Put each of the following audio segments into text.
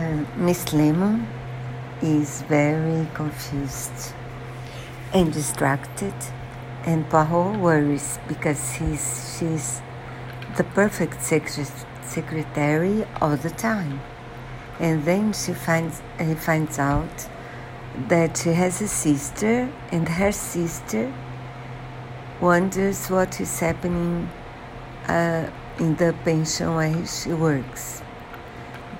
Uh, Miss Lemon is very confused and distracted, and Poirot worries because he's, she's the perfect secret, secretary all the time. And then she finds, he finds out that she has a sister, and her sister wonders what is happening uh, in the pension where she works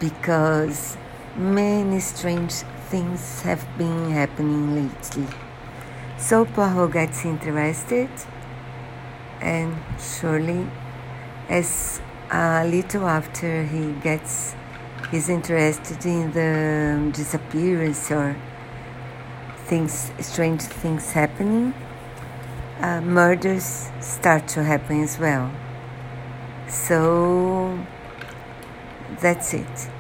because many strange things have been happening lately. So Poirot gets interested, and surely, as a little after he gets he's interested in the disappearance or things, strange things happening, uh, murders start to happen as well. So that's it.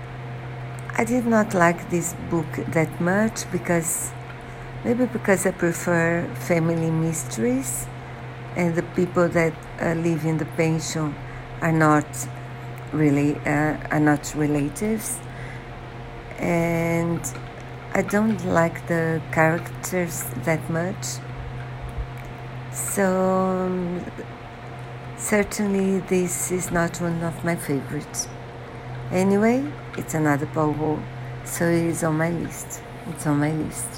I did not like this book that much because maybe because I prefer family mysteries and the people that uh, live in the pension are not really uh, are not relatives. And I don't like the characters that much. So certainly this is not one of my favorites Anyway, it's another Poirot, so it's on my list. It's on my list.